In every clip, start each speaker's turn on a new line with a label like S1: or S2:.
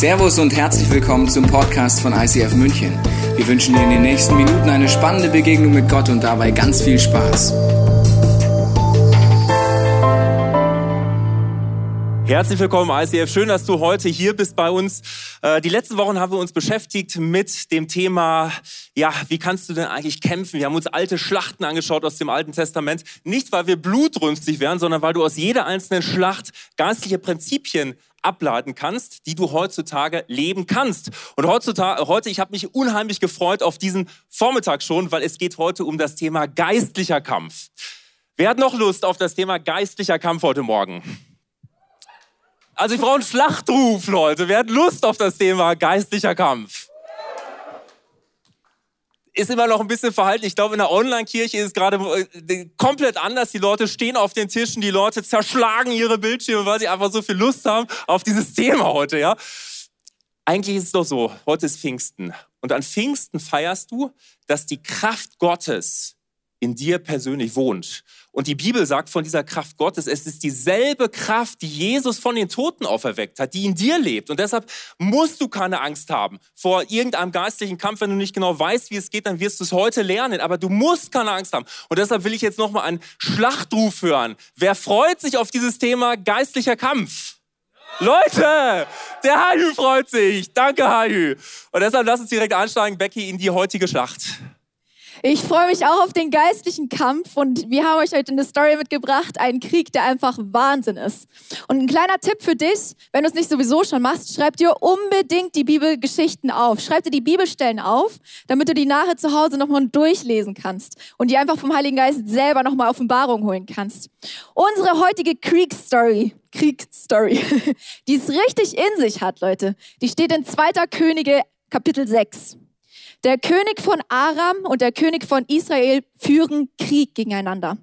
S1: Servus und herzlich willkommen zum Podcast von ICF München. Wir wünschen dir in den nächsten Minuten eine spannende Begegnung mit Gott und dabei ganz viel Spaß.
S2: Herzlich willkommen, ICF. Schön, dass du heute hier bist bei uns. Äh, die letzten Wochen haben wir uns beschäftigt mit dem Thema, ja, wie kannst du denn eigentlich kämpfen? Wir haben uns alte Schlachten angeschaut aus dem Alten Testament. Nicht, weil wir blutrünstig wären, sondern weil du aus jeder einzelnen Schlacht geistliche Prinzipien ableiten kannst, die du heutzutage leben kannst. Und heutzutage, heute, ich habe mich unheimlich gefreut auf diesen Vormittag schon, weil es geht heute um das Thema geistlicher Kampf. Wer hat noch Lust auf das Thema geistlicher Kampf heute Morgen? Also ich brauche einen Schlachtruf, Leute. Wer hat Lust auf das Thema geistlicher Kampf? Ist immer noch ein bisschen verhalten. Ich glaube, in der Online-Kirche ist es gerade äh, komplett anders. Die Leute stehen auf den Tischen, die Leute zerschlagen ihre Bildschirme, weil sie einfach so viel Lust haben auf dieses Thema heute, ja. Eigentlich ist es doch so, heute ist Pfingsten. Und an Pfingsten feierst du, dass die Kraft Gottes in dir persönlich wohnt. Und die Bibel sagt von dieser Kraft Gottes, es ist dieselbe Kraft, die Jesus von den Toten auferweckt hat, die in dir lebt. Und deshalb musst du keine Angst haben vor irgendeinem geistlichen Kampf. Wenn du nicht genau weißt, wie es geht, dann wirst du es heute lernen. Aber du musst keine Angst haben. Und deshalb will ich jetzt nochmal einen Schlachtruf hören. Wer freut sich auf dieses Thema geistlicher Kampf? Leute, der Haju freut sich. Danke, Haju. Und deshalb lass uns direkt einsteigen, Becky, in die heutige Schlacht.
S3: Ich freue mich auch auf den geistlichen Kampf und wir haben euch heute eine Story mitgebracht, einen Krieg, der einfach Wahnsinn ist. Und ein kleiner Tipp für dich, wenn du es nicht sowieso schon machst, schreib dir unbedingt die Bibelgeschichten auf. Schreib dir die Bibelstellen auf, damit du die nachher zu Hause nochmal durchlesen kannst und die einfach vom Heiligen Geist selber nochmal Offenbarung holen kannst. Unsere heutige Kriegstory, Kriegstory, die es richtig in sich hat, Leute, die steht in 2. Könige Kapitel 6. Der König von Aram und der König von Israel führen Krieg gegeneinander.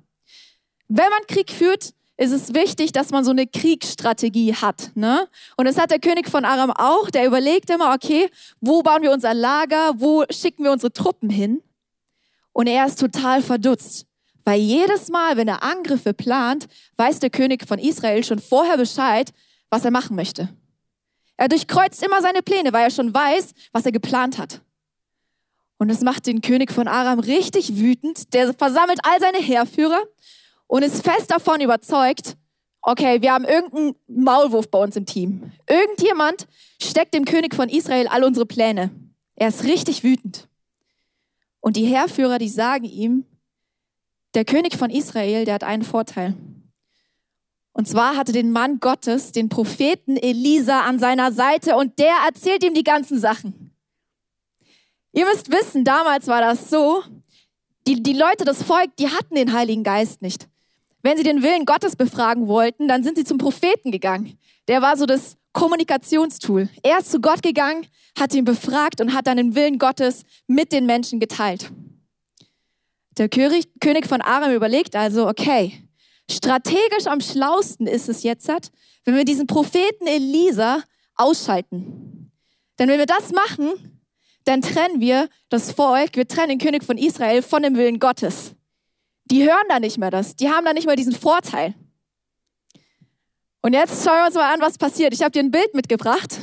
S3: Wenn man Krieg führt, ist es wichtig, dass man so eine Kriegsstrategie hat. Ne? Und das hat der König von Aram auch. Der überlegt immer, okay, wo bauen wir unser Lager, wo schicken wir unsere Truppen hin? Und er ist total verdutzt. Weil jedes Mal, wenn er Angriffe plant, weiß der König von Israel schon vorher Bescheid, was er machen möchte. Er durchkreuzt immer seine Pläne, weil er schon weiß, was er geplant hat. Und es macht den König von Aram richtig wütend. Der versammelt all seine Heerführer und ist fest davon überzeugt, okay, wir haben irgendeinen Maulwurf bei uns im Team. Irgendjemand steckt dem König von Israel all unsere Pläne. Er ist richtig wütend. Und die Heerführer, die sagen ihm, der König von Israel, der hat einen Vorteil. Und zwar hatte den Mann Gottes, den Propheten Elisa an seiner Seite und der erzählt ihm die ganzen Sachen. Ihr müsst wissen, damals war das so, die, die Leute, das Volk, die hatten den Heiligen Geist nicht. Wenn sie den Willen Gottes befragen wollten, dann sind sie zum Propheten gegangen. Der war so das Kommunikationstool. Er ist zu Gott gegangen, hat ihn befragt und hat dann den Willen Gottes mit den Menschen geteilt. Der König von Aram überlegt also, okay, strategisch am schlausten ist es jetzt, wenn wir diesen Propheten Elisa ausschalten. Denn wenn wir das machen, dann trennen wir das Volk, wir trennen den König von Israel von dem Willen Gottes. Die hören da nicht mehr das, die haben da nicht mehr diesen Vorteil. Und jetzt schauen wir uns mal an, was passiert. Ich habe dir ein Bild mitgebracht.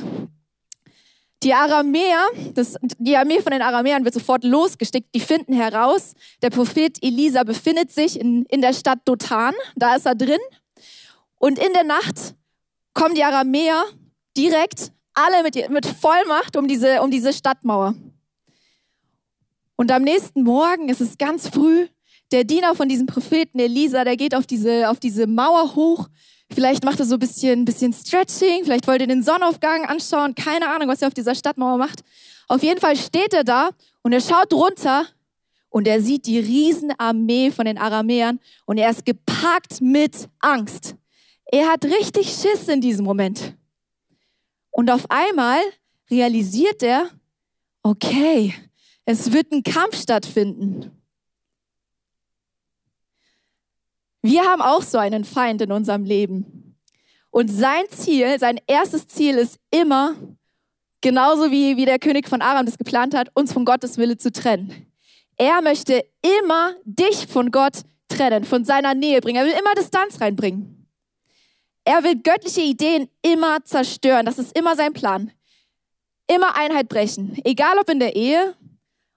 S3: Die Aramäer, das, die Armee von den Aramäern wird sofort losgestickt. Die finden heraus, der Prophet Elisa befindet sich in, in der Stadt Dothan. Da ist er drin. Und in der Nacht kommen die Aramäer direkt alle mit, mit Vollmacht um diese, um diese Stadtmauer. Und am nächsten Morgen, es ist ganz früh, der Diener von diesem Propheten Elisa, der geht auf diese, auf diese Mauer hoch. Vielleicht macht er so ein bisschen, bisschen Stretching, vielleicht wollt ihr den Sonnenaufgang anschauen. Keine Ahnung, was er auf dieser Stadtmauer macht. Auf jeden Fall steht er da und er schaut runter und er sieht die Riesenarmee von den Aramäern und er ist gepackt mit Angst. Er hat richtig Schiss in diesem Moment. Und auf einmal realisiert er, okay, es wird ein Kampf stattfinden. Wir haben auch so einen Feind in unserem Leben. Und sein Ziel, sein erstes Ziel ist immer, genauso wie, wie der König von Aram das geplant hat, uns von Gottes Wille zu trennen. Er möchte immer dich von Gott trennen, von seiner Nähe bringen. Er will immer Distanz reinbringen. Er will göttliche Ideen immer zerstören. Das ist immer sein Plan. immer Einheit brechen. Egal ob in der Ehe,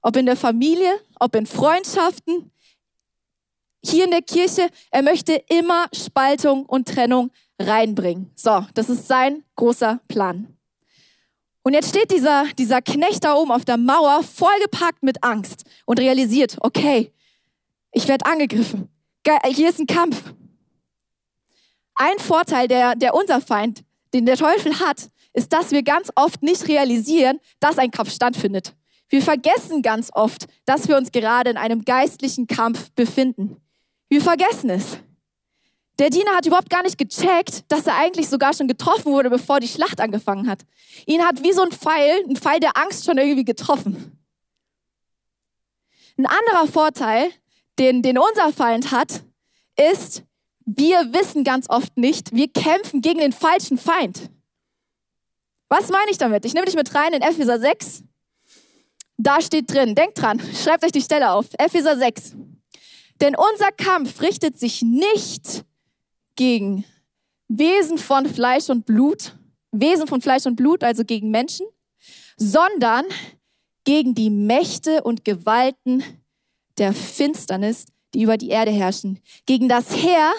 S3: ob in der Familie, ob in Freundschaften, hier in der Kirche. Er möchte immer Spaltung und Trennung reinbringen. So, das ist sein großer Plan. Und jetzt steht dieser, dieser Knecht da oben auf der Mauer, vollgepackt mit Angst und realisiert, okay, ich werde angegriffen. Hier ist ein Kampf. Ein Vorteil, der, der unser Feind, den der Teufel hat, ist, dass wir ganz oft nicht realisieren, dass ein Kampf stattfindet. Wir vergessen ganz oft, dass wir uns gerade in einem geistlichen Kampf befinden. Wir vergessen es. Der Diener hat überhaupt gar nicht gecheckt, dass er eigentlich sogar schon getroffen wurde, bevor die Schlacht angefangen hat. Ihn hat wie so ein Pfeil, ein Pfeil der Angst schon irgendwie getroffen. Ein anderer Vorteil, den, den unser Feind hat, ist, wir wissen ganz oft nicht, wir kämpfen gegen den falschen Feind. Was meine ich damit? Ich nehme dich mit rein in Epheser 6. Da steht drin, denkt dran, schreibt euch die Stelle auf. Epheser 6. Denn unser Kampf richtet sich nicht gegen Wesen von Fleisch und Blut, Wesen von Fleisch und Blut, also gegen Menschen, sondern gegen die Mächte und Gewalten der Finsternis, die über die Erde herrschen, gegen das Heer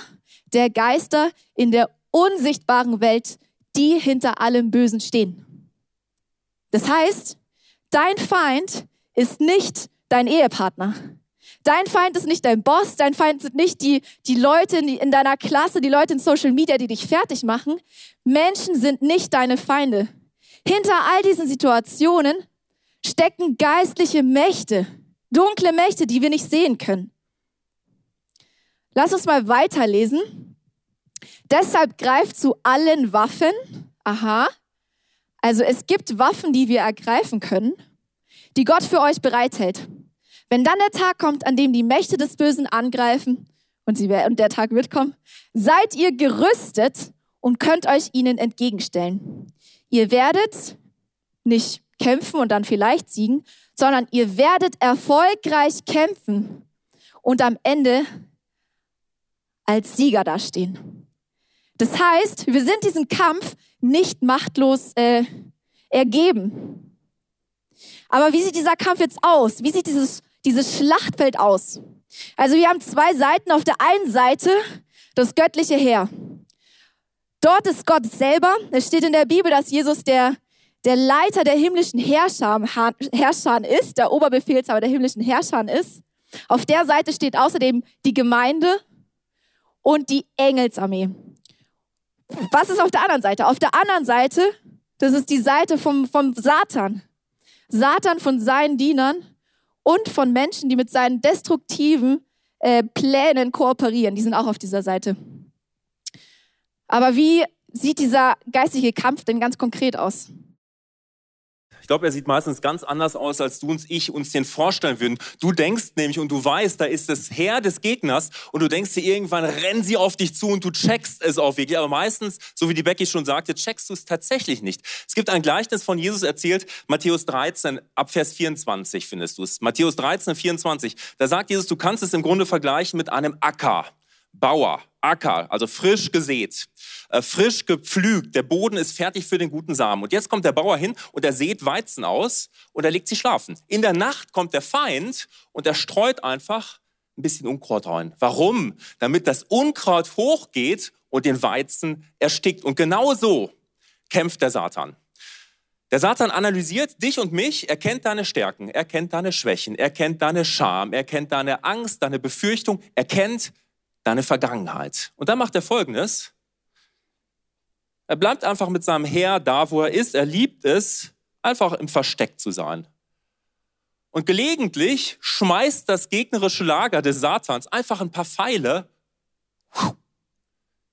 S3: der Geister in der unsichtbaren Welt, die hinter allem Bösen stehen. Das heißt, dein Feind ist nicht dein Ehepartner. Dein Feind ist nicht dein Boss, dein Feind sind nicht die, die Leute in deiner Klasse, die Leute in Social Media, die dich fertig machen. Menschen sind nicht deine Feinde. Hinter all diesen Situationen stecken geistliche Mächte, dunkle Mächte, die wir nicht sehen können. Lass uns mal weiterlesen. Deshalb greift zu allen Waffen. Aha. Also es gibt Waffen, die wir ergreifen können, die Gott für euch bereithält. Wenn dann der Tag kommt, an dem die Mächte des Bösen angreifen, und, sie, und der Tag wird kommen, seid ihr gerüstet und könnt euch ihnen entgegenstellen. Ihr werdet nicht kämpfen und dann vielleicht siegen, sondern ihr werdet erfolgreich kämpfen und am Ende als Sieger dastehen. Das heißt, wir sind diesen Kampf nicht machtlos äh, ergeben. Aber wie sieht dieser Kampf jetzt aus? Wie sieht dieses dieses Schlachtfeld aus. Also wir haben zwei Seiten. Auf der einen Seite das göttliche Heer. Dort ist Gott selber. Es steht in der Bibel, dass Jesus der, der Leiter der himmlischen Herrscher ist, der Oberbefehlshaber der himmlischen Herrscher ist. Auf der Seite steht außerdem die Gemeinde und die Engelsarmee. Was ist auf der anderen Seite? Auf der anderen Seite, das ist die Seite vom, vom Satan. Satan von seinen Dienern und von Menschen, die mit seinen destruktiven äh, Plänen kooperieren. Die sind auch auf dieser Seite. Aber wie sieht dieser geistige Kampf denn ganz konkret aus?
S2: Glaube, er sieht meistens ganz anders aus, als du und ich uns den vorstellen würden. Du denkst nämlich und du weißt, da ist das Heer des Gegners und du denkst dir irgendwann, rennen sie auf dich zu und du checkst es auch wirklich. Aber meistens, so wie die Becky schon sagte, checkst du es tatsächlich nicht. Es gibt ein Gleichnis von Jesus erzählt, Matthäus 13, ab Vers 24 findest du es. Matthäus 13, 24. Da sagt Jesus, du kannst es im Grunde vergleichen mit einem Acker. Bauer, Acker, also frisch gesät, äh, frisch gepflügt, der Boden ist fertig für den guten Samen. Und jetzt kommt der Bauer hin und er sät Weizen aus und er legt sie schlafen. In der Nacht kommt der Feind und er streut einfach ein bisschen Unkraut rein. Warum? Damit das Unkraut hochgeht und den Weizen erstickt. Und genau so kämpft der Satan. Der Satan analysiert dich und mich, er kennt deine Stärken, er kennt deine Schwächen, er kennt deine Scham, er kennt deine Angst, deine Befürchtung, er kennt deine Vergangenheit. Und dann macht er Folgendes. Er bleibt einfach mit seinem Herr da, wo er ist. Er liebt es, einfach im Versteck zu sein. Und gelegentlich schmeißt das gegnerische Lager des Satans einfach ein paar Pfeile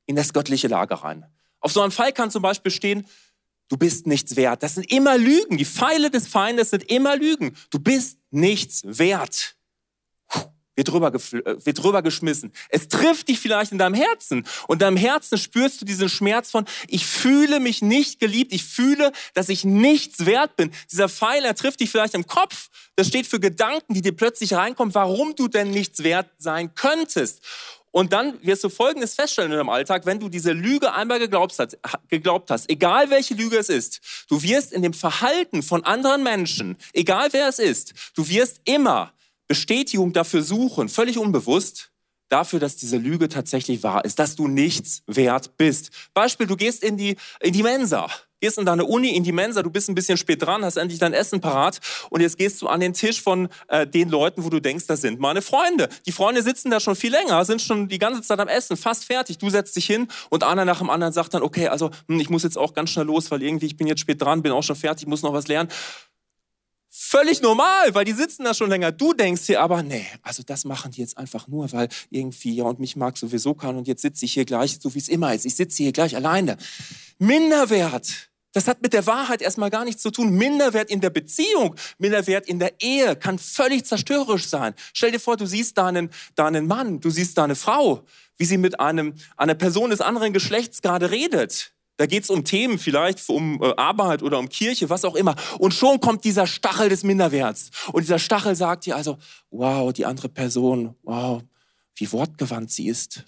S2: in das göttliche Lager rein. Auf so einem Pfeil kann zum Beispiel stehen, du bist nichts wert. Das sind immer Lügen. Die Pfeile des Feindes sind immer Lügen. Du bist nichts wert wird drüber, äh, wird drüber geschmissen. Es trifft dich vielleicht in deinem Herzen. Und in deinem Herzen spürst du diesen Schmerz von, ich fühle mich nicht geliebt, ich fühle, dass ich nichts wert bin. Dieser Pfeil, er trifft dich vielleicht im Kopf. Das steht für Gedanken, die dir plötzlich reinkommen, warum du denn nichts wert sein könntest. Und dann wirst du Folgendes feststellen in deinem Alltag, wenn du diese Lüge einmal geglaubt geglaubt hast, egal welche Lüge es ist, du wirst in dem Verhalten von anderen Menschen, egal wer es ist, du wirst immer Bestätigung dafür suchen, völlig unbewusst, dafür, dass diese Lüge tatsächlich wahr ist, dass du nichts wert bist. Beispiel, du gehst in die, in die Mensa, gehst in deine Uni, in die Mensa, du bist ein bisschen spät dran, hast endlich dein Essen parat und jetzt gehst du an den Tisch von äh, den Leuten, wo du denkst, das sind meine Freunde. Die Freunde sitzen da schon viel länger, sind schon die ganze Zeit am Essen, fast fertig. Du setzt dich hin und einer nach dem anderen sagt dann, okay, also hm, ich muss jetzt auch ganz schnell los, weil irgendwie ich bin jetzt spät dran, bin auch schon fertig, muss noch was lernen. Völlig normal, weil die sitzen da schon länger. Du denkst dir aber, nee, also das machen die jetzt einfach nur, weil irgendwie, ja, und mich mag sowieso keiner und jetzt sitze ich hier gleich, so wie es immer ist. Ich sitze hier gleich alleine. Minderwert. Das hat mit der Wahrheit erstmal gar nichts zu tun. Minderwert in der Beziehung, Minderwert in der Ehe kann völlig zerstörerisch sein. Stell dir vor, du siehst deinen, deinen Mann, du siehst deine Frau, wie sie mit einem, einer Person des anderen Geschlechts gerade redet. Da geht es um Themen, vielleicht um äh, Arbeit oder um Kirche, was auch immer. Und schon kommt dieser Stachel des Minderwerts. Und dieser Stachel sagt dir also, wow, die andere Person, wow, wie wortgewandt sie ist,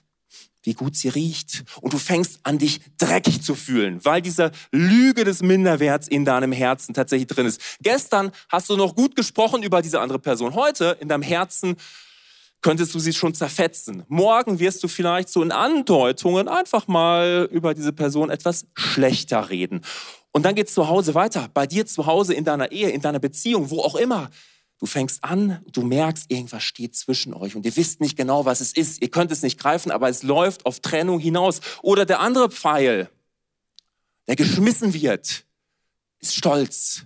S2: wie gut sie riecht. Und du fängst an, dich dreckig zu fühlen, weil diese Lüge des Minderwerts in deinem Herzen tatsächlich drin ist. Gestern hast du noch gut gesprochen über diese andere Person. Heute in deinem Herzen könntest du sie schon zerfetzen. Morgen wirst du vielleicht so in Andeutungen einfach mal über diese Person etwas schlechter reden. Und dann geht's zu Hause weiter. Bei dir zu Hause, in deiner Ehe, in deiner Beziehung, wo auch immer. Du fängst an, du merkst, irgendwas steht zwischen euch und ihr wisst nicht genau, was es ist. Ihr könnt es nicht greifen, aber es läuft auf Trennung hinaus. Oder der andere Pfeil, der geschmissen wird, ist Stolz.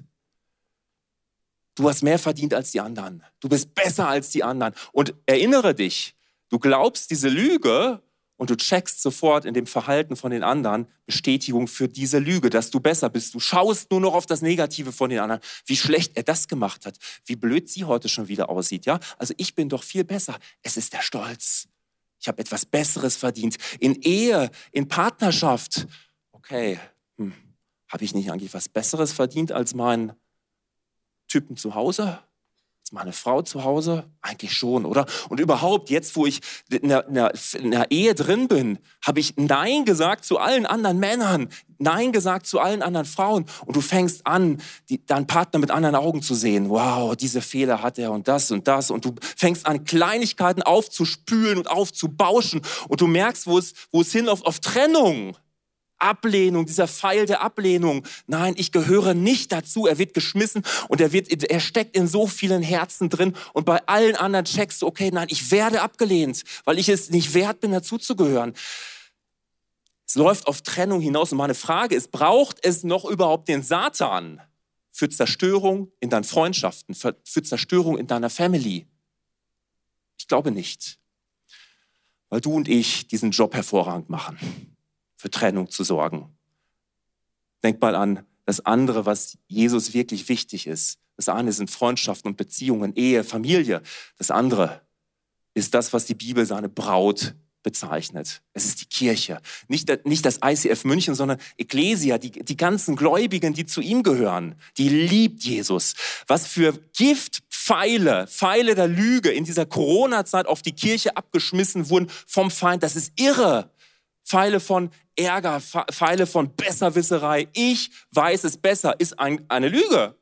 S2: Du hast mehr verdient als die anderen. Du bist besser als die anderen. Und erinnere dich, du glaubst diese Lüge und du checkst sofort in dem Verhalten von den anderen Bestätigung für diese Lüge, dass du besser bist. Du schaust nur noch auf das Negative von den anderen, wie schlecht er das gemacht hat, wie blöd sie heute schon wieder aussieht. Ja, also ich bin doch viel besser. Es ist der Stolz. Ich habe etwas Besseres verdient. In Ehe, in Partnerschaft. Okay, hm. habe ich nicht eigentlich was Besseres verdient als mein Typen zu Hause? Ist meine Frau zu Hause? Eigentlich schon, oder? Und überhaupt, jetzt wo ich in der, in der, in der Ehe drin bin, habe ich Nein gesagt zu allen anderen Männern, Nein gesagt zu allen anderen Frauen. Und du fängst an, die, deinen Partner mit anderen Augen zu sehen. Wow, diese Fehler hat er und das und das. Und du fängst an, Kleinigkeiten aufzuspülen und aufzubauschen. Und du merkst, wo es, wo es hinläuft auf Trennung. Ablehnung, dieser Pfeil der Ablehnung. Nein, ich gehöre nicht dazu. Er wird geschmissen und er wird, er steckt in so vielen Herzen drin. Und bei allen anderen checkst du, okay, nein, ich werde abgelehnt, weil ich es nicht wert bin, dazuzugehören. Es läuft auf Trennung hinaus. Und meine Frage ist, braucht es noch überhaupt den Satan für Zerstörung in deinen Freundschaften, für, für Zerstörung in deiner Family? Ich glaube nicht. Weil du und ich diesen Job hervorragend machen für Trennung zu sorgen. Denk mal an das andere, was Jesus wirklich wichtig ist. Das eine sind Freundschaften und Beziehungen, Ehe, Familie. Das andere ist das, was die Bibel seine Braut bezeichnet. Es ist die Kirche. Nicht, nicht das ICF München, sondern Ecclesia, die, die ganzen Gläubigen, die zu ihm gehören. Die liebt Jesus. Was für Giftpfeile, Pfeile der Lüge in dieser Corona-Zeit auf die Kirche abgeschmissen wurden vom Feind. Das ist irre. Pfeile von Ärger, Pfeile von Besserwisserei. Ich weiß es besser, ist ein, eine Lüge.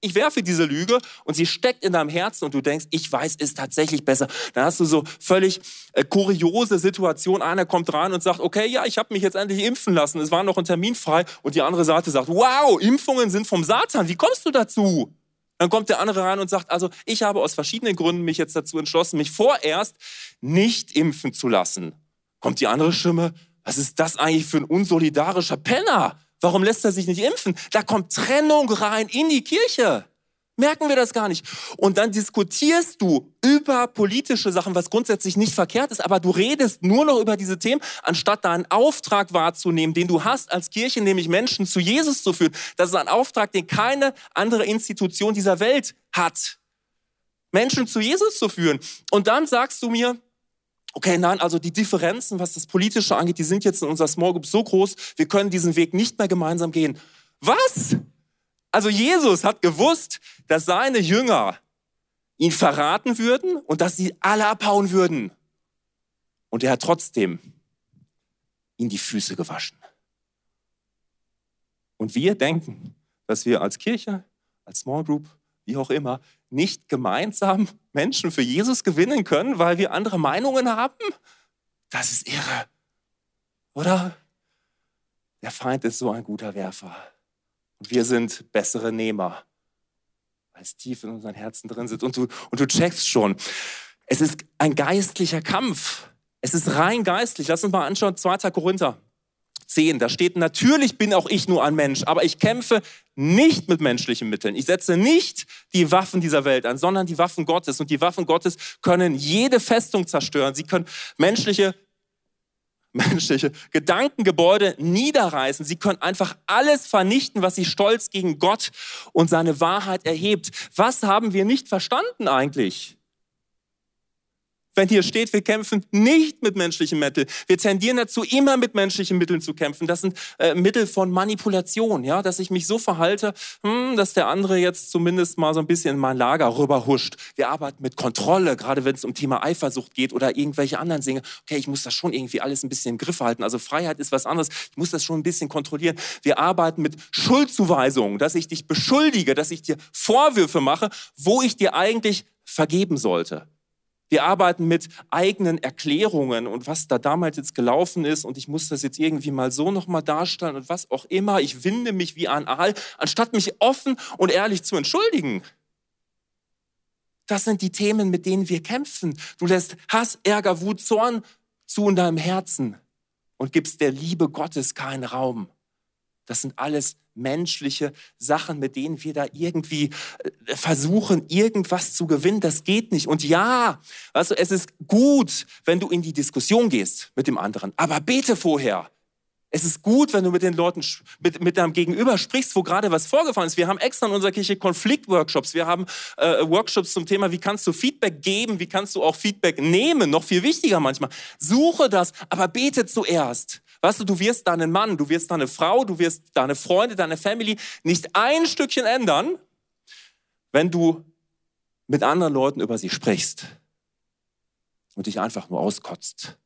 S2: Ich werfe diese Lüge und sie steckt in deinem Herzen und du denkst, ich weiß es tatsächlich besser. Dann hast du so völlig äh, kuriose Situation. Einer kommt rein und sagt, okay, ja, ich habe mich jetzt endlich impfen lassen. Es war noch ein Termin frei. Und die andere Seite sagt, wow, Impfungen sind vom Satan. Wie kommst du dazu? Dann kommt der andere rein und sagt, also ich habe aus verschiedenen Gründen mich jetzt dazu entschlossen, mich vorerst nicht impfen zu lassen. Kommt die andere Stimme, was ist das eigentlich für ein unsolidarischer Penner? Warum lässt er sich nicht impfen? Da kommt Trennung rein in die Kirche. Merken wir das gar nicht. Und dann diskutierst du über politische Sachen, was grundsätzlich nicht verkehrt ist, aber du redest nur noch über diese Themen, anstatt deinen Auftrag wahrzunehmen, den du hast als Kirche, nämlich Menschen zu Jesus zu führen. Das ist ein Auftrag, den keine andere Institution dieser Welt hat. Menschen zu Jesus zu führen. Und dann sagst du mir, okay, nein, also die Differenzen, was das Politische angeht, die sind jetzt in unserer Small Group so groß, wir können diesen Weg nicht mehr gemeinsam gehen. Was? Also Jesus hat gewusst, dass seine Jünger ihn verraten würden und dass sie alle abhauen würden. Und er hat trotzdem ihm die Füße gewaschen. Und wir denken, dass wir als Kirche, als Small Group, wie auch immer, nicht gemeinsam Menschen für Jesus gewinnen können, weil wir andere Meinungen haben? Das ist irre. Oder? Der Feind ist so ein guter Werfer. Und wir sind bessere Nehmer, weil es tief in unseren Herzen drin sind. Und du, und du checkst schon, es ist ein geistlicher Kampf. Es ist rein geistlich. Lass uns mal anschauen, 2. Korinther 10. Da steht, natürlich bin auch ich nur ein Mensch, aber ich kämpfe nicht mit menschlichen Mitteln. Ich setze nicht die Waffen dieser Welt an, sondern die Waffen Gottes. Und die Waffen Gottes können jede Festung zerstören. Sie können menschliche menschliche Gedankengebäude niederreißen. Sie können einfach alles vernichten, was sich stolz gegen Gott und seine Wahrheit erhebt. Was haben wir nicht verstanden eigentlich? Wenn hier steht, wir kämpfen nicht mit menschlichen Mitteln. Wir tendieren dazu, immer mit menschlichen Mitteln zu kämpfen. Das sind äh, Mittel von Manipulation, ja, dass ich mich so verhalte, hm, dass der andere jetzt zumindest mal so ein bisschen in mein Lager rüberhuscht. Wir arbeiten mit Kontrolle, gerade wenn es um Thema Eifersucht geht oder irgendwelche anderen Dinge. Okay, ich muss das schon irgendwie alles ein bisschen im Griff halten. Also Freiheit ist was anderes. Ich muss das schon ein bisschen kontrollieren. Wir arbeiten mit Schuldzuweisungen, dass ich dich beschuldige, dass ich dir Vorwürfe mache, wo ich dir eigentlich vergeben sollte. Wir arbeiten mit eigenen Erklärungen und was da damals jetzt gelaufen ist und ich muss das jetzt irgendwie mal so nochmal darstellen und was auch immer. Ich winde mich wie ein Aal, anstatt mich offen und ehrlich zu entschuldigen. Das sind die Themen, mit denen wir kämpfen. Du lässt Hass, Ärger, Wut, Zorn zu in deinem Herzen und gibst der Liebe Gottes keinen Raum. Das sind alles menschliche Sachen, mit denen wir da irgendwie äh, versuchen, irgendwas zu gewinnen. Das geht nicht. Und ja, also es ist gut, wenn du in die Diskussion gehst mit dem anderen, aber bete vorher. Es ist gut, wenn du mit den Leuten, mit, mit deinem Gegenüber sprichst, wo gerade was vorgefallen ist. Wir haben extra in unserer Kirche Konfliktworkshops. Wir haben äh, Workshops zum Thema, wie kannst du Feedback geben, wie kannst du auch Feedback nehmen. Noch viel wichtiger manchmal. Suche das, aber bete zuerst. Weißt du, du wirst deinen Mann, du wirst deine Frau, du wirst deine Freunde, deine Family nicht ein Stückchen ändern, wenn du mit anderen Leuten über sie sprichst und dich einfach nur auskotzt.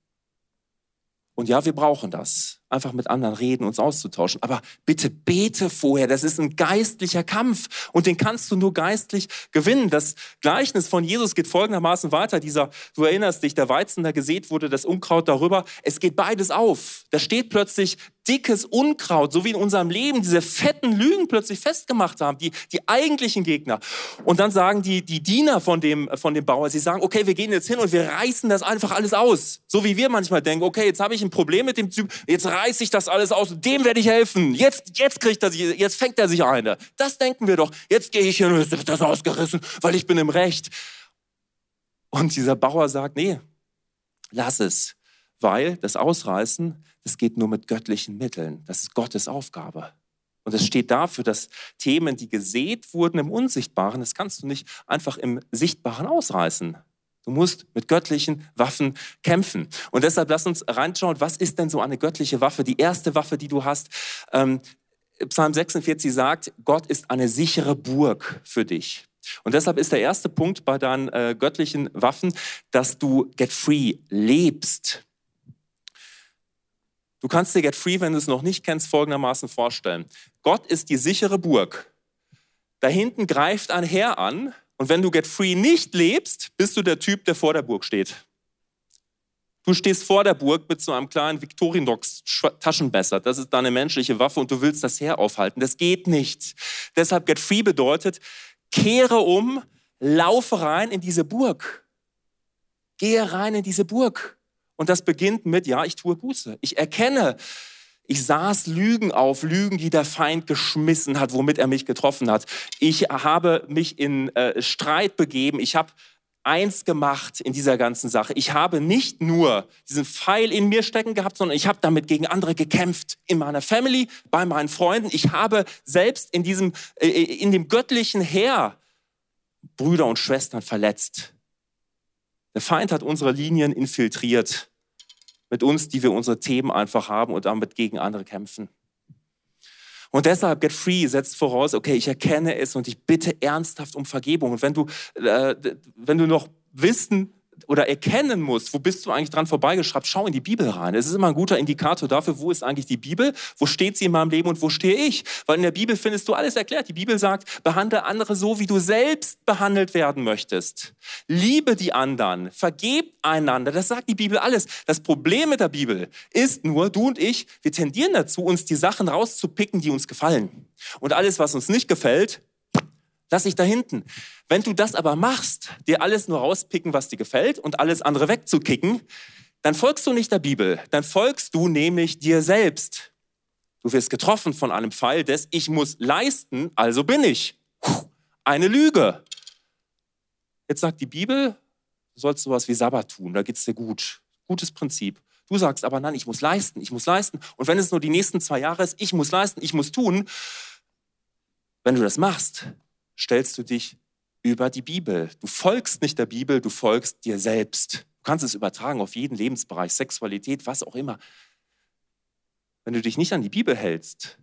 S2: Und ja, wir brauchen das. Einfach mit anderen reden, uns auszutauschen. Aber bitte bete vorher. Das ist ein geistlicher Kampf. Und den kannst du nur geistlich gewinnen. Das Gleichnis von Jesus geht folgendermaßen weiter. Dieser, du erinnerst dich, der Weizen, der gesät wurde, das Unkraut darüber. Es geht beides auf. Da steht plötzlich dickes Unkraut, so wie in unserem Leben diese fetten Lügen plötzlich festgemacht haben, die, die eigentlichen Gegner. Und dann sagen die, die Diener von dem, von dem Bauer, sie sagen, okay, wir gehen jetzt hin und wir reißen das einfach alles aus. So wie wir manchmal denken, okay, jetzt habe ich ein Problem mit dem Typ, jetzt reiße ich das alles aus und dem werde ich helfen. Jetzt, jetzt kriegt er sich, jetzt fängt er sich eine. Das denken wir doch. Jetzt gehe ich hin und es wird das ausgerissen, weil ich bin im Recht. Und dieser Bauer sagt, nee, lass es, weil das Ausreißen das geht nur mit göttlichen Mitteln. Das ist Gottes Aufgabe. Und es steht dafür, dass Themen, die gesät wurden im Unsichtbaren, das kannst du nicht einfach im Sichtbaren ausreißen. Du musst mit göttlichen Waffen kämpfen. Und deshalb lass uns reinschauen, was ist denn so eine göttliche Waffe? Die erste Waffe, die du hast, ähm, Psalm 46 sagt, Gott ist eine sichere Burg für dich. Und deshalb ist der erste Punkt bei deinen äh, göttlichen Waffen, dass du get free lebst. Du kannst dir Get Free, wenn du es noch nicht kennst, folgendermaßen vorstellen. Gott ist die sichere Burg. Da hinten greift ein Herr an und wenn du Get Free nicht lebst, bist du der Typ, der vor der Burg steht. Du stehst vor der Burg mit so einem kleinen Victorinox Taschenmesser. Das ist deine menschliche Waffe und du willst das Heer aufhalten. Das geht nicht. Deshalb Get Free bedeutet, kehre um, laufe rein in diese Burg. Gehe rein in diese Burg. Und das beginnt mit, ja, ich tue Buße. Ich erkenne, ich saß Lügen auf, Lügen, die der Feind geschmissen hat, womit er mich getroffen hat. Ich habe mich in äh, Streit begeben. Ich habe eins gemacht in dieser ganzen Sache. Ich habe nicht nur diesen Pfeil in mir stecken gehabt, sondern ich habe damit gegen andere gekämpft. In meiner Family, bei meinen Freunden. Ich habe selbst in diesem, äh, in dem göttlichen Heer Brüder und Schwestern verletzt. Der Feind hat unsere Linien infiltriert mit uns, die wir unsere Themen einfach haben und damit gegen andere kämpfen. Und deshalb Get Free setzt voraus, okay, ich erkenne es und ich bitte ernsthaft um Vergebung. Und wenn du, äh, wenn du noch wissen oder erkennen musst, wo bist du eigentlich dran vorbeigeschraubt, schau in die Bibel rein. Es ist immer ein guter Indikator dafür, wo ist eigentlich die Bibel, wo steht sie in meinem Leben und wo stehe ich. Weil in der Bibel findest du alles erklärt. Die Bibel sagt, behandle andere so, wie du selbst behandelt werden möchtest. Liebe die anderen, vergeb einander. Das sagt die Bibel alles. Das Problem mit der Bibel ist nur, du und ich, wir tendieren dazu, uns die Sachen rauszupicken, die uns gefallen. Und alles, was uns nicht gefällt, Lass ich da hinten. Wenn du das aber machst, dir alles nur rauspicken, was dir gefällt und alles andere wegzukicken, dann folgst du nicht der Bibel, dann folgst du nämlich dir selbst. Du wirst getroffen von einem Pfeil des Ich muss leisten, also bin ich. Eine Lüge. Jetzt sagt die Bibel, du sollst sowas wie Sabbat tun, da geht's dir gut. Gutes Prinzip. Du sagst aber, nein, ich muss leisten, ich muss leisten. Und wenn es nur die nächsten zwei Jahre ist, ich muss leisten, ich muss tun. Wenn du das machst, stellst du dich über die Bibel. Du folgst nicht der Bibel, du folgst dir selbst. Du kannst es übertragen auf jeden Lebensbereich, Sexualität, was auch immer. Wenn du dich nicht an die Bibel hältst,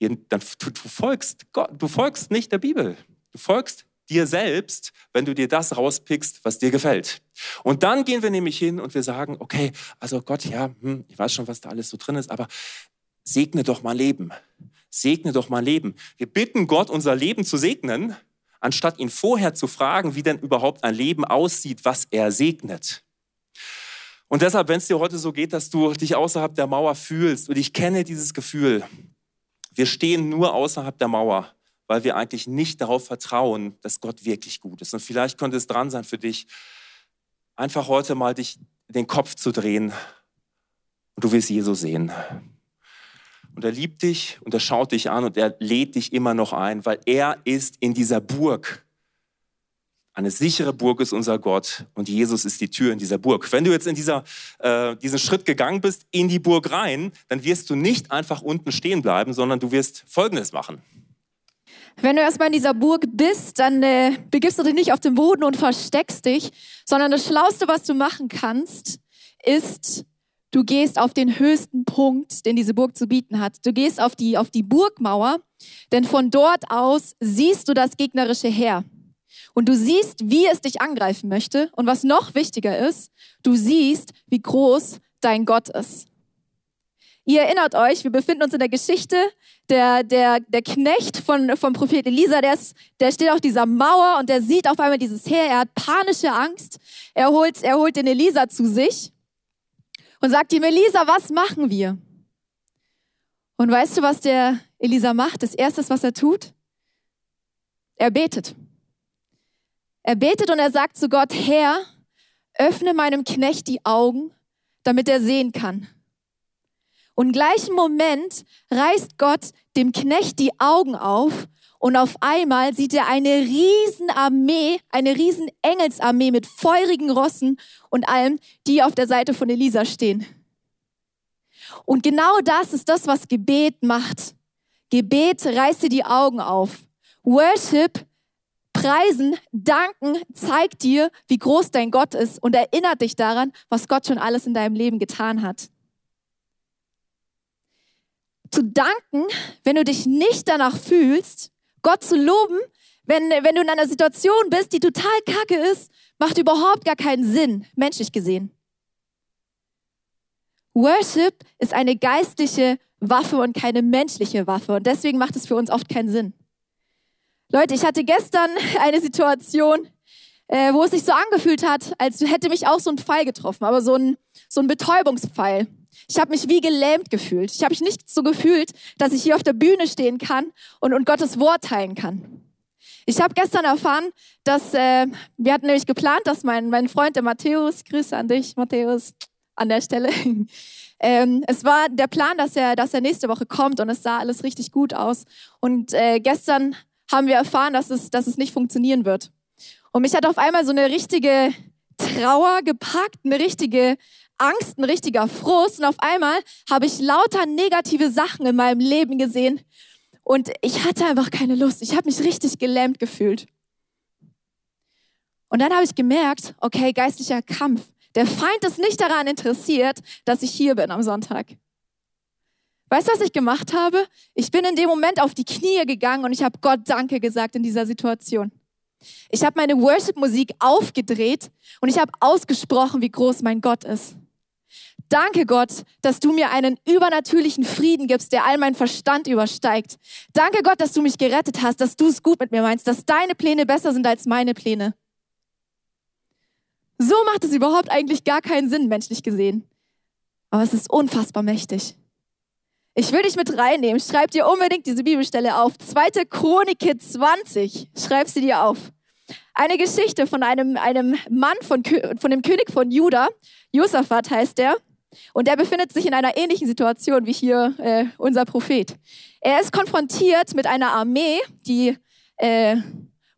S2: dann du, du folgst Gott, du folgst nicht der Bibel. Du folgst dir selbst, wenn du dir das rauspickst, was dir gefällt. Und dann gehen wir nämlich hin und wir sagen, okay, also Gott, ja, hm, ich weiß schon, was da alles so drin ist, aber segne doch mein Leben segne doch mein Leben. Wir bitten Gott, unser Leben zu segnen, anstatt ihn vorher zu fragen, wie denn überhaupt ein Leben aussieht, was er segnet. Und deshalb, wenn es dir heute so geht, dass du dich außerhalb der Mauer fühlst, und ich kenne dieses Gefühl, wir stehen nur außerhalb der Mauer, weil wir eigentlich nicht darauf vertrauen, dass Gott wirklich gut ist. Und vielleicht könnte es dran sein für dich, einfach heute mal dich den Kopf zu drehen und du wirst Jesus sehen. Und er liebt dich und er schaut dich an und er lädt dich immer noch ein, weil er ist in dieser Burg. Eine sichere Burg ist unser Gott und Jesus ist die Tür in dieser Burg. Wenn du jetzt in dieser, äh, diesen Schritt gegangen bist, in die Burg rein, dann wirst du nicht einfach unten stehen bleiben, sondern du wirst Folgendes machen.
S3: Wenn du erstmal in dieser Burg bist, dann äh, begibst du dich nicht auf den Boden und versteckst dich, sondern das Schlauste, was du machen kannst, ist Du gehst auf den höchsten Punkt, den diese Burg zu bieten hat. Du gehst auf die, auf die Burgmauer, denn von dort aus siehst du das gegnerische Heer. Und du siehst, wie es dich angreifen möchte. Und was noch wichtiger ist, du siehst, wie groß dein Gott ist. Ihr erinnert euch, wir befinden uns in der Geschichte, der, der, der Knecht von, vom Prophet Elisa, der, ist, der steht auf dieser Mauer und der sieht auf einmal dieses Heer, er hat panische Angst, er holt, er holt den Elisa zu sich und sagt ihm, Elisa, was machen wir? Und weißt du, was der Elisa macht? Das Erste, was er tut? Er betet. Er betet und er sagt zu Gott, Herr, öffne meinem Knecht die Augen, damit er sehen kann. Und im gleichen Moment reißt Gott dem Knecht die Augen auf und auf einmal sieht er eine riesen Armee, eine riesen Engelsarmee mit feurigen Rossen und allem, die auf der Seite von Elisa stehen. Und genau das ist das, was Gebet macht. Gebet reißt dir die Augen auf. Worship, Preisen, Danken zeigt dir, wie groß dein Gott ist und erinnert dich daran, was Gott schon alles in deinem Leben getan hat. Zu danken, wenn du dich nicht danach fühlst, Gott zu loben, wenn, wenn du in einer Situation bist, die total kacke ist, macht überhaupt gar keinen Sinn, menschlich gesehen. Worship ist eine geistliche Waffe und keine menschliche Waffe und deswegen macht es für uns oft keinen Sinn. Leute, ich hatte gestern eine Situation, äh, wo es sich so angefühlt hat, als hätte mich auch so ein Pfeil getroffen, aber so ein, so ein Betäubungspfeil. Ich habe mich wie gelähmt gefühlt. Ich habe mich nicht so gefühlt, dass ich hier auf der Bühne stehen kann und, und Gottes Wort teilen kann. Ich habe gestern erfahren, dass äh, wir hatten nämlich geplant, dass mein, mein Freund, der Matthäus, Grüße an dich, Matthäus, an der Stelle. ähm, es war der Plan, dass er, dass er nächste Woche kommt und es sah alles richtig gut aus. Und äh, gestern haben wir erfahren, dass es, dass es nicht funktionieren wird. Und mich hat auf einmal so eine richtige Trauer gepackt, eine richtige Angst, ein richtiger Frust und auf einmal habe ich lauter negative Sachen in meinem Leben gesehen und ich hatte einfach keine Lust. Ich habe mich richtig gelähmt gefühlt. Und dann habe ich gemerkt, okay, geistlicher Kampf. Der Feind ist nicht daran interessiert, dass ich hier bin am Sonntag. Weißt du, was ich gemacht habe? Ich bin in dem Moment auf die Knie gegangen und ich habe Gott Danke gesagt in dieser Situation. Ich habe meine Worship-Musik aufgedreht und ich habe ausgesprochen, wie groß mein Gott ist. Danke Gott, dass du mir einen übernatürlichen Frieden gibst, der all meinen Verstand übersteigt. Danke Gott, dass du mich gerettet hast, dass du es gut mit mir meinst, dass deine Pläne besser sind als meine Pläne. So macht es überhaupt eigentlich gar keinen Sinn, menschlich gesehen. Aber es ist unfassbar mächtig. Ich will dich mit reinnehmen. Schreib dir unbedingt diese Bibelstelle auf. Zweite Chronike 20. Schreib sie dir auf. Eine Geschichte von einem, einem Mann von, von dem König von Juda. Josaphat heißt er. Und er befindet sich in einer ähnlichen Situation wie hier äh, unser Prophet. Er ist konfrontiert mit einer Armee, die äh,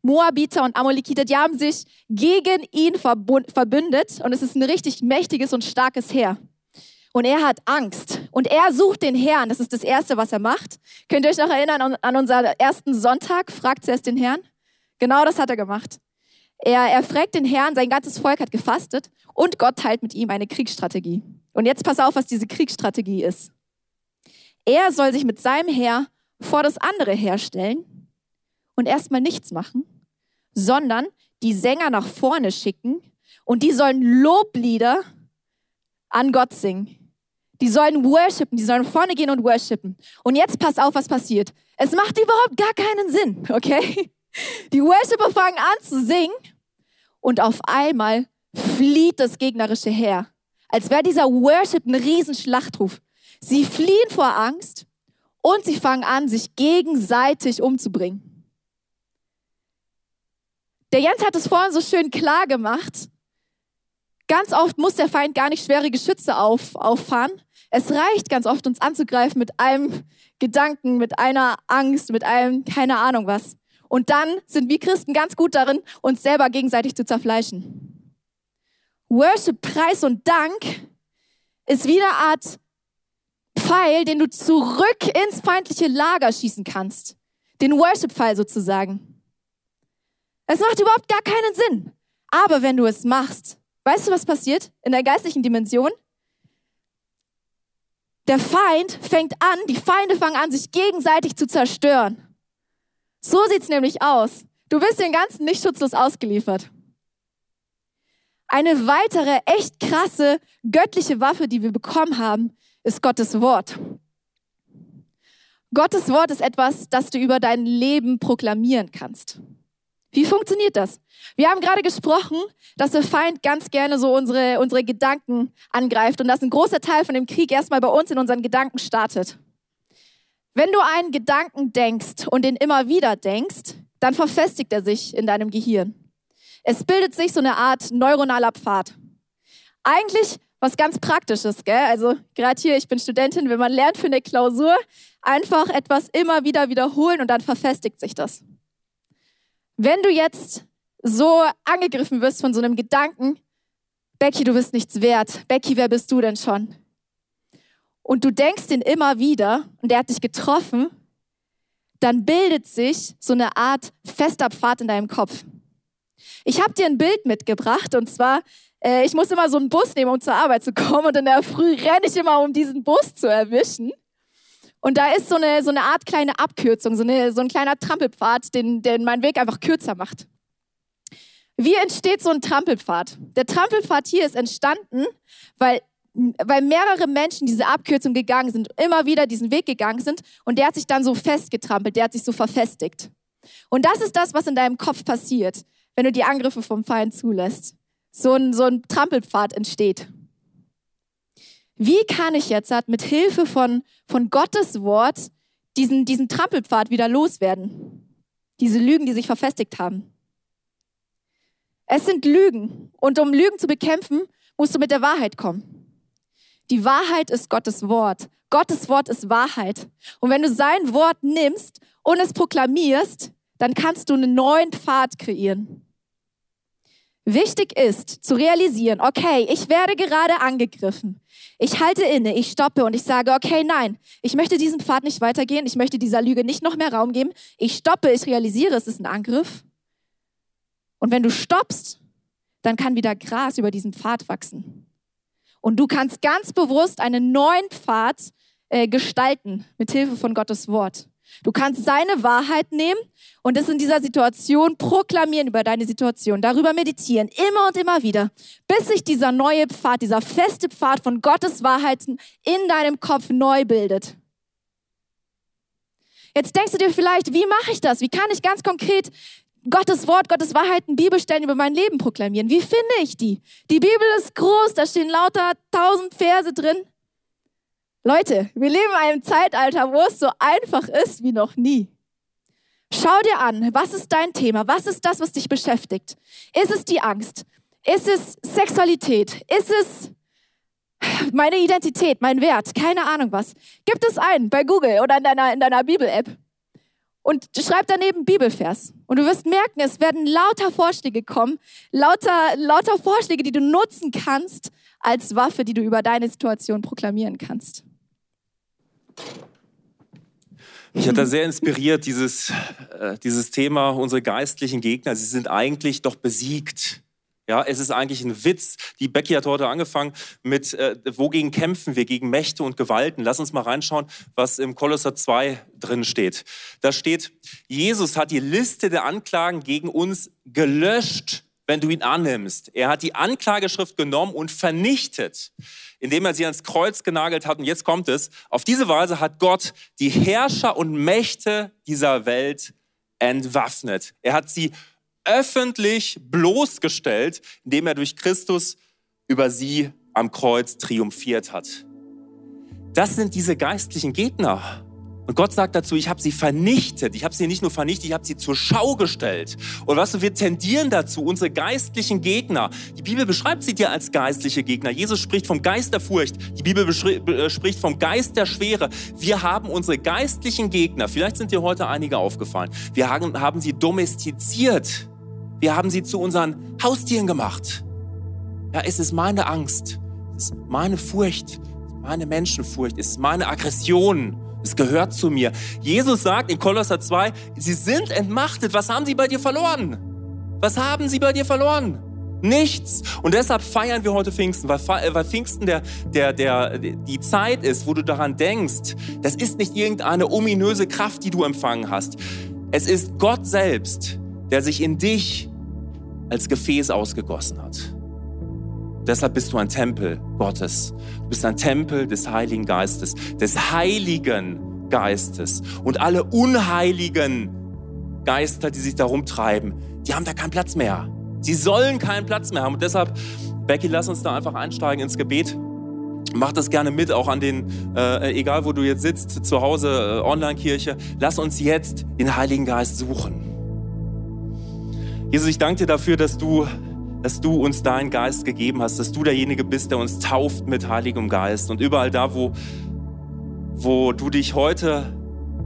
S3: Moabiter und Amalekiter, die haben sich gegen ihn verbündet und es ist ein richtig mächtiges und starkes Heer. Und er hat Angst und er sucht den Herrn. Das ist das Erste, was er macht. Könnt ihr euch noch erinnern an, an unseren ersten Sonntag? Fragt zuerst den Herrn. Genau das hat er gemacht. Er, er fragt den Herrn, sein ganzes Volk hat gefastet und Gott teilt mit ihm eine Kriegsstrategie. Und jetzt pass auf, was diese Kriegsstrategie ist. Er soll sich mit seinem Heer vor das andere herstellen und erstmal nichts machen, sondern die Sänger nach vorne schicken und die sollen Loblieder an Gott singen. Die sollen worshipen, die sollen vorne gehen und worshipen. Und jetzt pass auf, was passiert. Es macht überhaupt gar keinen Sinn, okay? Die Worshipper fangen an zu singen und auf einmal flieht das gegnerische Heer als wäre dieser Worship ein Riesenschlachtruf. Sie fliehen vor Angst und sie fangen an, sich gegenseitig umzubringen. Der Jens hat es vorhin so schön klar gemacht. Ganz oft muss der Feind gar nicht schwere Geschütze auf, auffahren. Es reicht ganz oft, uns anzugreifen mit einem Gedanken, mit einer Angst, mit einem keine Ahnung was. Und dann sind wir Christen ganz gut darin, uns selber gegenseitig zu zerfleischen. Worship, Preis und Dank ist wie eine Art Pfeil, den du zurück ins feindliche Lager schießen kannst. Den Worship-Pfeil sozusagen. Es macht überhaupt gar keinen Sinn. Aber wenn du es machst, weißt du, was passiert in der geistlichen Dimension? Der Feind fängt an, die Feinde fangen an, sich gegenseitig zu zerstören. So sieht es nämlich aus. Du bist den Ganzen nicht schutzlos ausgeliefert. Eine weitere echt krasse göttliche Waffe, die wir bekommen haben, ist Gottes Wort. Gottes Wort ist etwas, das du über dein Leben proklamieren kannst. Wie funktioniert das? Wir haben gerade gesprochen, dass der Feind ganz gerne so unsere, unsere Gedanken angreift und dass ein großer Teil von dem Krieg erstmal bei uns in unseren Gedanken startet. Wenn du einen Gedanken denkst und den immer wieder denkst, dann verfestigt er sich in deinem Gehirn. Es bildet sich so eine Art neuronaler Pfad. Eigentlich was ganz Praktisches, gell? Also gerade hier, ich bin Studentin, wenn man lernt für eine Klausur, einfach etwas immer wieder wiederholen und dann verfestigt sich das. Wenn du jetzt so angegriffen wirst von so einem Gedanken, Becky, du bist nichts wert. Becky, wer bist du denn schon? Und du denkst den immer wieder und der hat dich getroffen, dann bildet sich so eine Art fester Pfad in deinem Kopf. Ich habe dir ein Bild mitgebracht und zwar, äh, ich muss immer so einen Bus nehmen, um zur Arbeit zu kommen und in der Früh renne ich immer, um diesen Bus zu erwischen. Und da ist so eine, so eine Art kleine Abkürzung, so, eine, so ein kleiner Trampelpfad, den, den meinen Weg einfach kürzer macht. Wie entsteht so ein Trampelpfad? Der Trampelpfad hier ist entstanden, weil, weil mehrere Menschen diese Abkürzung gegangen sind, immer wieder diesen Weg gegangen sind und der hat sich dann so festgetrampelt, der hat sich so verfestigt. Und das ist das, was in deinem Kopf passiert wenn du die Angriffe vom Feind zulässt. So ein, so ein Trampelpfad entsteht. Wie kann ich jetzt mit Hilfe von, von Gottes Wort diesen, diesen Trampelpfad wieder loswerden? Diese Lügen, die sich verfestigt haben. Es sind Lügen. Und um Lügen zu bekämpfen, musst du mit der Wahrheit kommen. Die Wahrheit ist Gottes Wort. Gottes Wort ist Wahrheit. Und wenn du sein Wort nimmst und es proklamierst, dann kannst du einen neuen Pfad kreieren. Wichtig ist zu realisieren, okay, ich werde gerade angegriffen. Ich halte inne, ich stoppe und ich sage, okay, nein, ich möchte diesen Pfad nicht weitergehen, ich möchte dieser Lüge nicht noch mehr Raum geben. Ich stoppe, ich realisiere, es ist ein Angriff. Und wenn du stoppst, dann kann wieder Gras über diesen Pfad wachsen. Und du kannst ganz bewusst einen neuen Pfad äh, gestalten mit Hilfe von Gottes Wort. Du kannst seine Wahrheit nehmen und es in dieser Situation proklamieren über deine Situation, darüber meditieren, immer und immer wieder, bis sich dieser neue Pfad, dieser feste Pfad von Gottes Wahrheiten in deinem Kopf neu bildet. Jetzt denkst du dir vielleicht, wie mache ich das? Wie kann ich ganz konkret Gottes Wort, Gottes Wahrheiten, Bibelstellen über mein Leben proklamieren? Wie finde ich die? Die Bibel ist groß, da stehen lauter tausend Verse drin. Leute, wir leben in einem Zeitalter, wo es so einfach ist wie noch nie. Schau dir an, was ist dein Thema? Was ist das, was dich beschäftigt? Ist es die Angst? Ist es Sexualität? Ist es meine Identität, mein Wert? Keine Ahnung was. Gib es ein bei Google oder in deiner, in deiner Bibel-App und schreib daneben Bibelvers. Und du wirst merken, es werden lauter Vorschläge kommen, lauter, lauter Vorschläge, die du nutzen kannst als Waffe, die du über deine Situation proklamieren kannst.
S2: Mich hat da sehr inspiriert, dieses, äh, dieses Thema, unsere geistlichen Gegner, sie sind eigentlich doch besiegt. Ja, es ist eigentlich ein Witz. Die Becky hat heute angefangen mit, äh, wogegen kämpfen wir? Gegen Mächte und Gewalten. Lass uns mal reinschauen, was im Kolosser 2 drin steht. Da steht, Jesus hat die Liste der Anklagen gegen uns gelöscht, wenn du ihn annimmst. Er hat die Anklageschrift genommen und vernichtet indem er sie ans Kreuz genagelt hat. Und jetzt kommt es. Auf diese Weise hat Gott die Herrscher und Mächte dieser Welt entwaffnet. Er hat sie öffentlich bloßgestellt, indem er durch Christus über sie am Kreuz triumphiert hat. Das sind diese geistlichen Gegner. Und Gott sagt dazu, ich habe sie vernichtet. Ich habe sie nicht nur vernichtet, ich habe sie zur Schau gestellt. Und was weißt du, wir tendieren dazu, unsere geistlichen Gegner, die Bibel beschreibt sie dir als geistliche Gegner. Jesus spricht vom Geist der Furcht, die Bibel äh, spricht vom Geist der Schwere. Wir haben unsere geistlichen Gegner, vielleicht sind dir heute einige aufgefallen, wir haben, haben sie domestiziert. Wir haben sie zu unseren Haustieren gemacht. Ja, es ist meine Angst, es ist meine Furcht, meine Menschenfurcht, es ist meine Aggression es gehört zu mir. Jesus sagt in Kolosser 2, sie sind entmachtet. Was haben sie bei dir verloren? Was haben sie bei dir verloren? Nichts. Und deshalb feiern wir heute Pfingsten, weil, weil Pfingsten der, der, der, die Zeit ist, wo du daran denkst, das ist nicht irgendeine ominöse Kraft, die du empfangen hast. Es ist Gott selbst, der sich in dich als Gefäß ausgegossen hat. Deshalb bist du ein Tempel Gottes. Du bist ein Tempel des Heiligen Geistes, des Heiligen Geistes. Und alle unheiligen Geister, die sich da rumtreiben, die haben da keinen Platz mehr. Sie sollen keinen Platz mehr haben. Und deshalb, Becky, lass uns da einfach einsteigen ins Gebet. Mach das gerne mit, auch an den, äh, egal wo du jetzt sitzt, zu Hause, äh, Online-Kirche. Lass uns jetzt den Heiligen Geist suchen. Jesus, ich danke dir dafür, dass du dass du uns deinen Geist gegeben hast, dass du derjenige bist, der uns tauft mit Heiligem Geist. Und überall da, wo, wo du dich heute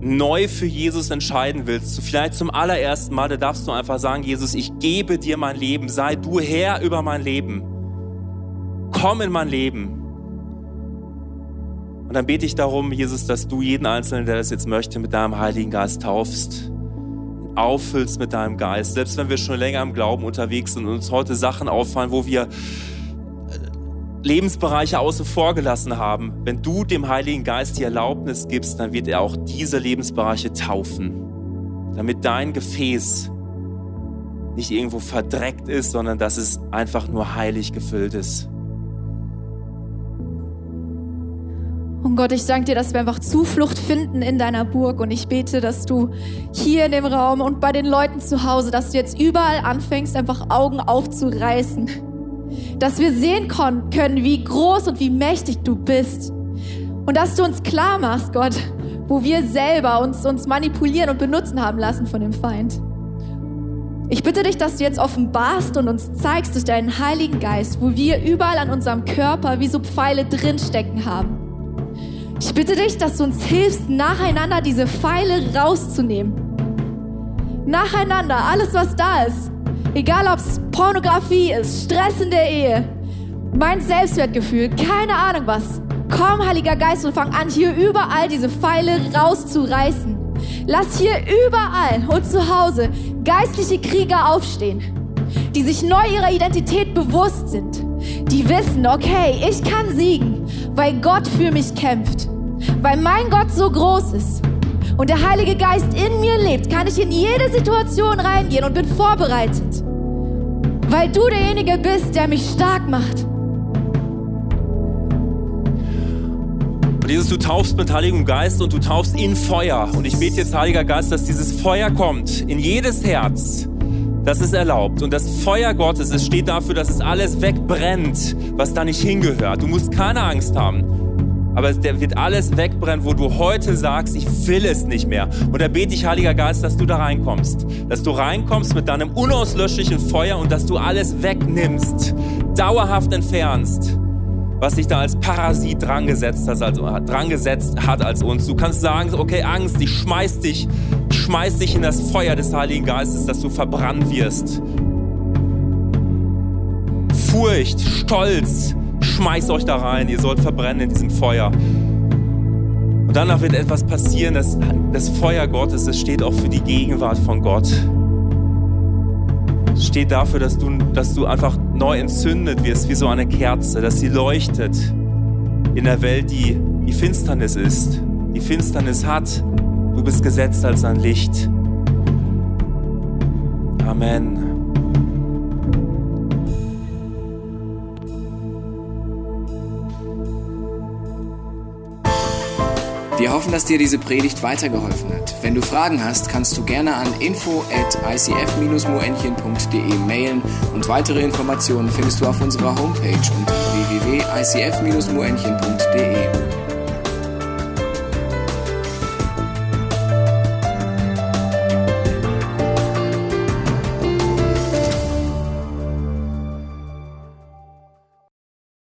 S2: neu für Jesus entscheiden willst, vielleicht zum allerersten Mal, da darfst du einfach sagen, Jesus, ich gebe dir mein Leben, sei du Herr über mein Leben. Komm in mein Leben. Und dann bete ich darum, Jesus, dass du jeden Einzelnen, der das jetzt möchte, mit deinem Heiligen Geist taufst auffüllst mit deinem Geist. Selbst wenn wir schon länger im Glauben unterwegs sind und uns heute Sachen auffallen, wo wir äh, Lebensbereiche außen vor gelassen haben. Wenn du dem Heiligen Geist die Erlaubnis gibst, dann wird er auch diese Lebensbereiche taufen, damit dein Gefäß nicht irgendwo verdreckt ist, sondern dass es einfach nur heilig gefüllt ist.
S3: Und Gott, ich danke dir, dass wir einfach Zuflucht finden in deiner Burg. Und ich bete, dass du hier in dem Raum und bei den Leuten zu Hause, dass du jetzt überall anfängst, einfach Augen aufzureißen. Dass wir sehen können, wie groß und wie mächtig du bist. Und dass du uns klar machst, Gott, wo wir selber uns, uns manipulieren und benutzen haben lassen von dem Feind. Ich bitte dich, dass du jetzt offenbarst und uns zeigst durch deinen Heiligen Geist, wo wir überall an unserem Körper wie so Pfeile drinstecken haben ich bitte dich, dass du uns hilfst, nacheinander diese Pfeile rauszunehmen. Nacheinander, alles was da ist. Egal ob es Pornografie ist, Stress in der Ehe, mein Selbstwertgefühl, keine Ahnung was. Komm, Heiliger Geist, und fang an, hier überall diese Pfeile rauszureißen. Lass hier überall und zu Hause geistliche Krieger aufstehen, die sich neu ihrer Identität bewusst sind, die wissen, okay, ich kann siegen, weil Gott für mich kämpft weil mein Gott so groß ist und der Heilige Geist in mir lebt, kann ich in jede Situation reingehen und bin vorbereitet. Weil du derjenige bist, der mich stark macht.
S2: Und Jesus, du taufst mit Heiligem Geist und du taufst in Feuer. Und ich bete jetzt, Heiliger Geist, dass dieses Feuer kommt in jedes Herz. Das ist erlaubt. Und das Feuer Gottes, es steht dafür, dass es alles wegbrennt, was da nicht hingehört. Du musst keine Angst haben. Aber der wird alles wegbrennen, wo du heute sagst, ich will es nicht mehr. Und da bete ich, Heiliger Geist, dass du da reinkommst. Dass du reinkommst mit deinem unauslöschlichen Feuer und dass du alles wegnimmst, dauerhaft entfernst was sich da als Parasit drangesetzt hat, also drangesetzt hat als uns. Du kannst sagen, okay, Angst, ich schmeiß dich, ich schmeiß dich in das Feuer des Heiligen Geistes, dass du verbrannt wirst. Furcht, Stolz, schmeiß euch da rein, ihr sollt verbrennen in diesem Feuer. Und danach wird etwas passieren, das, das Feuer Gottes, es steht auch für die Gegenwart von Gott steht dafür, dass du, dass du einfach neu entzündet wirst, wie so eine Kerze, dass sie leuchtet in der Welt, die die Finsternis ist, die Finsternis hat. Du bist gesetzt als ein Licht. Amen.
S1: Wir hoffen, dass dir diese Predigt weitergeholfen hat. Wenn du Fragen hast, kannst du gerne an info at icf-moenchen.de mailen und weitere Informationen findest du auf unserer Homepage unter www.icf-moenchen.de.